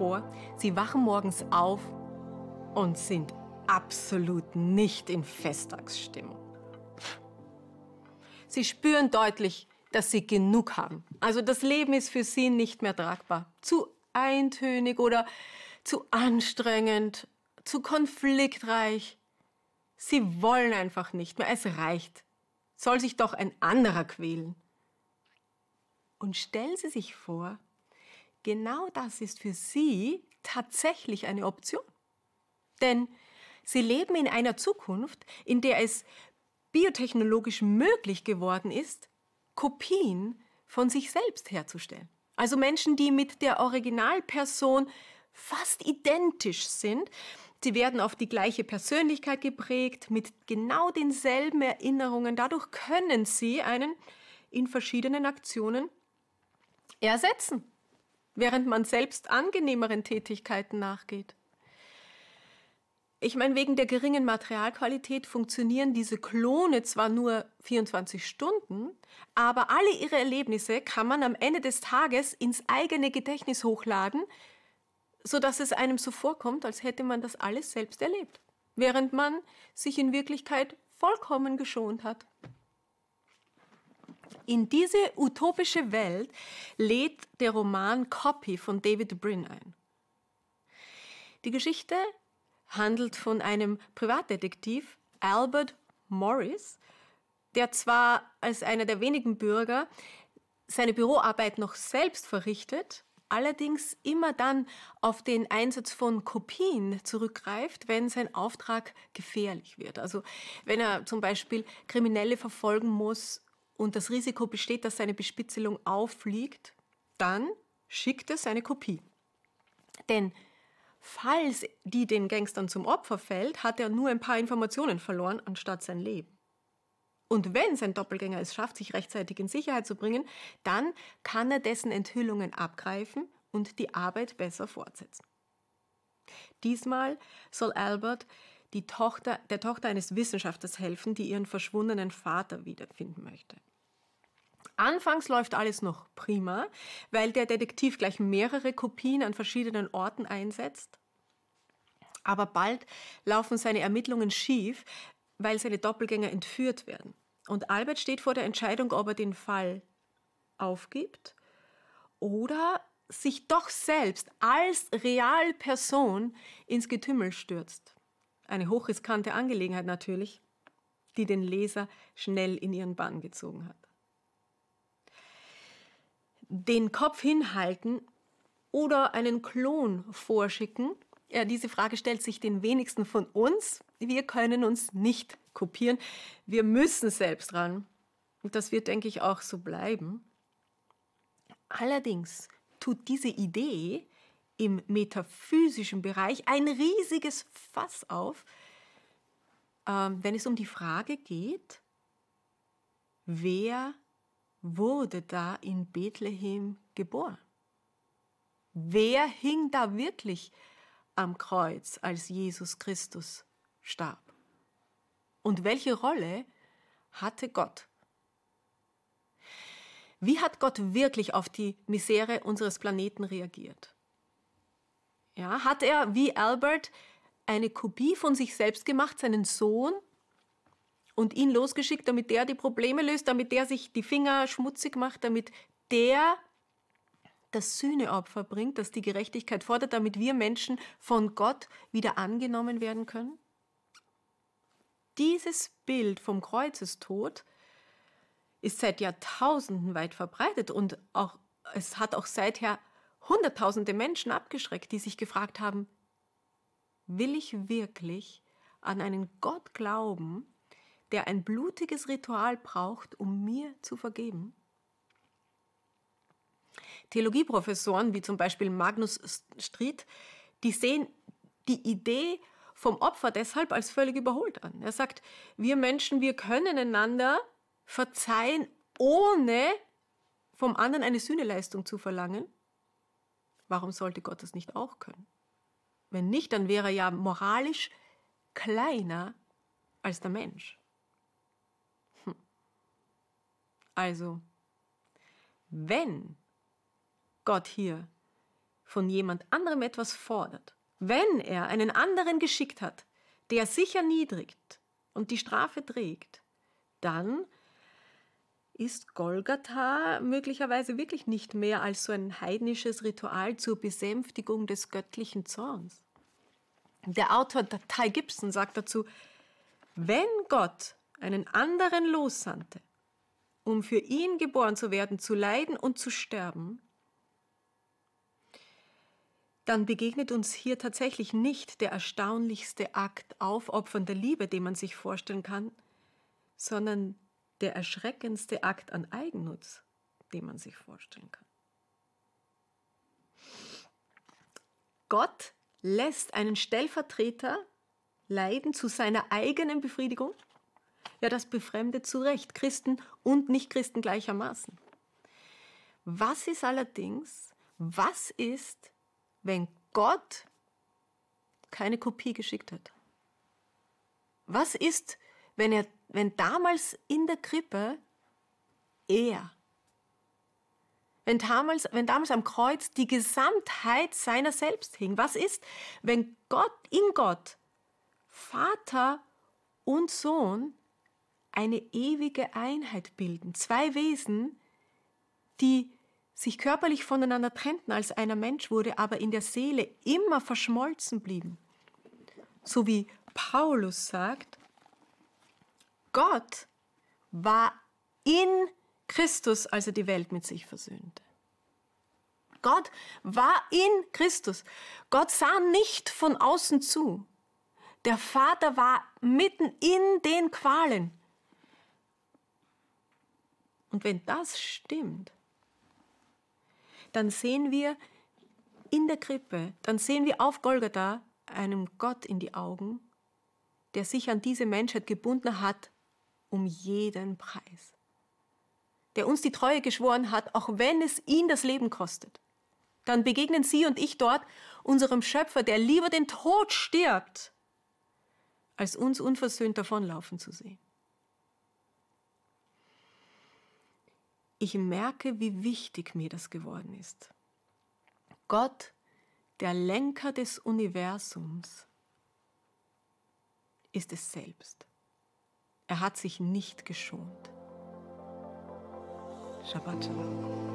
vor, Sie wachen morgens auf und sind absolut nicht in Festtagsstimmung. Sie spüren deutlich, dass Sie genug haben. Also das Leben ist für Sie nicht mehr tragbar. Zu eintönig oder zu anstrengend, zu konfliktreich. Sie wollen einfach nicht mehr. Es reicht. Soll sich doch ein anderer quälen. Und stellen Sie sich vor, genau das ist für Sie tatsächlich eine Option. Denn Sie leben in einer Zukunft, in der es biotechnologisch möglich geworden ist, Kopien von sich selbst herzustellen. Also Menschen, die mit der Originalperson fast identisch sind. Sie werden auf die gleiche Persönlichkeit geprägt, mit genau denselben Erinnerungen. Dadurch können sie einen in verschiedenen Aktionen ersetzen, während man selbst angenehmeren Tätigkeiten nachgeht. Ich meine, wegen der geringen Materialqualität funktionieren diese Klone zwar nur 24 Stunden, aber alle ihre Erlebnisse kann man am Ende des Tages ins eigene Gedächtnis hochladen, sodass es einem so vorkommt, als hätte man das alles selbst erlebt, während man sich in Wirklichkeit vollkommen geschont hat. In diese utopische Welt lädt der Roman Copy von David Brin ein. Die Geschichte handelt von einem Privatdetektiv, Albert Morris, der zwar als einer der wenigen Bürger seine Büroarbeit noch selbst verrichtet, allerdings immer dann auf den Einsatz von Kopien zurückgreift, wenn sein Auftrag gefährlich wird. Also wenn er zum Beispiel Kriminelle verfolgen muss und das Risiko besteht, dass seine Bespitzelung auffliegt, dann schickt er seine Kopie. Denn Falls die den Gangstern zum Opfer fällt, hat er nur ein paar Informationen verloren, anstatt sein Leben. Und wenn sein Doppelgänger es schafft, sich rechtzeitig in Sicherheit zu bringen, dann kann er dessen Enthüllungen abgreifen und die Arbeit besser fortsetzen. Diesmal soll Albert Tochter, der Tochter eines Wissenschaftlers helfen, die ihren verschwundenen Vater wiederfinden möchte. Anfangs läuft alles noch prima, weil der Detektiv gleich mehrere Kopien an verschiedenen Orten einsetzt. Aber bald laufen seine Ermittlungen schief, weil seine Doppelgänger entführt werden. Und Albert steht vor der Entscheidung, ob er den Fall aufgibt oder sich doch selbst als Realperson ins Getümmel stürzt. Eine hochriskante Angelegenheit natürlich, die den Leser schnell in ihren Bann gezogen hat den Kopf hinhalten oder einen Klon vorschicken? Ja, diese Frage stellt sich den wenigsten von uns. Wir können uns nicht kopieren. Wir müssen selbst ran. Und das wird, denke ich, auch so bleiben. Allerdings tut diese Idee im metaphysischen Bereich ein riesiges Fass auf, ähm, wenn es um die Frage geht, wer wurde da in Bethlehem geboren? Wer hing da wirklich am Kreuz, als Jesus Christus starb? Und welche Rolle hatte Gott? Wie hat Gott wirklich auf die Misere unseres Planeten reagiert? Ja, hat er wie Albert eine Kopie von sich selbst gemacht, seinen Sohn, und ihn losgeschickt, damit der die Probleme löst, damit der sich die Finger schmutzig macht, damit der das Sühneopfer bringt, das die Gerechtigkeit fordert, damit wir Menschen von Gott wieder angenommen werden können? Dieses Bild vom Kreuzestod ist seit Jahrtausenden weit verbreitet und auch, es hat auch seither Hunderttausende Menschen abgeschreckt, die sich gefragt haben, will ich wirklich an einen Gott glauben, der ein blutiges Ritual braucht, um mir zu vergeben? Theologieprofessoren wie zum Beispiel Magnus Stried, die sehen die Idee vom Opfer deshalb als völlig überholt an. Er sagt, wir Menschen, wir können einander verzeihen, ohne vom anderen eine Sühneleistung zu verlangen. Warum sollte Gott das nicht auch können? Wenn nicht, dann wäre er ja moralisch kleiner als der Mensch. Also, wenn Gott hier von jemand anderem etwas fordert, wenn er einen anderen geschickt hat, der sich erniedrigt und die Strafe trägt, dann ist Golgatha möglicherweise wirklich nicht mehr als so ein heidnisches Ritual zur Besänftigung des göttlichen Zorns. Der Autor Ty Gibson sagt dazu, wenn Gott einen anderen lossandte, um für ihn geboren zu werden, zu leiden und zu sterben, dann begegnet uns hier tatsächlich nicht der erstaunlichste Akt aufopfernder Liebe, den man sich vorstellen kann, sondern der erschreckendste Akt an Eigennutz, den man sich vorstellen kann. Gott lässt einen Stellvertreter leiden zu seiner eigenen Befriedigung? Ja, das befremdet zu Recht Christen und Nichtchristen gleichermaßen. Was ist allerdings, was ist, wenn Gott keine Kopie geschickt hat? Was ist, wenn, er, wenn damals in der Krippe er, wenn damals, wenn damals am Kreuz die Gesamtheit seiner selbst hing? Was ist, wenn Gott in Gott, Vater und Sohn, eine ewige Einheit bilden? Zwei Wesen, die sich körperlich voneinander trennten, als einer Mensch wurde, aber in der Seele immer verschmolzen blieben. So wie Paulus sagt, Gott war in Christus, als er die Welt mit sich versöhnte. Gott war in Christus. Gott sah nicht von außen zu. Der Vater war mitten in den Qualen. Und wenn das stimmt, dann sehen wir in der Krippe, dann sehen wir auf Golgatha einem Gott in die Augen, der sich an diese Menschheit gebunden hat um jeden Preis. Der uns die Treue geschworen hat, auch wenn es ihn das Leben kostet. Dann begegnen Sie und ich dort unserem Schöpfer, der lieber den Tod stirbt, als uns unversöhnt davonlaufen zu sehen. Ich merke, wie wichtig mir das geworden ist. Gott, der Lenker des Universums, ist es selbst. Er hat sich nicht geschont. Shabbat Shalom.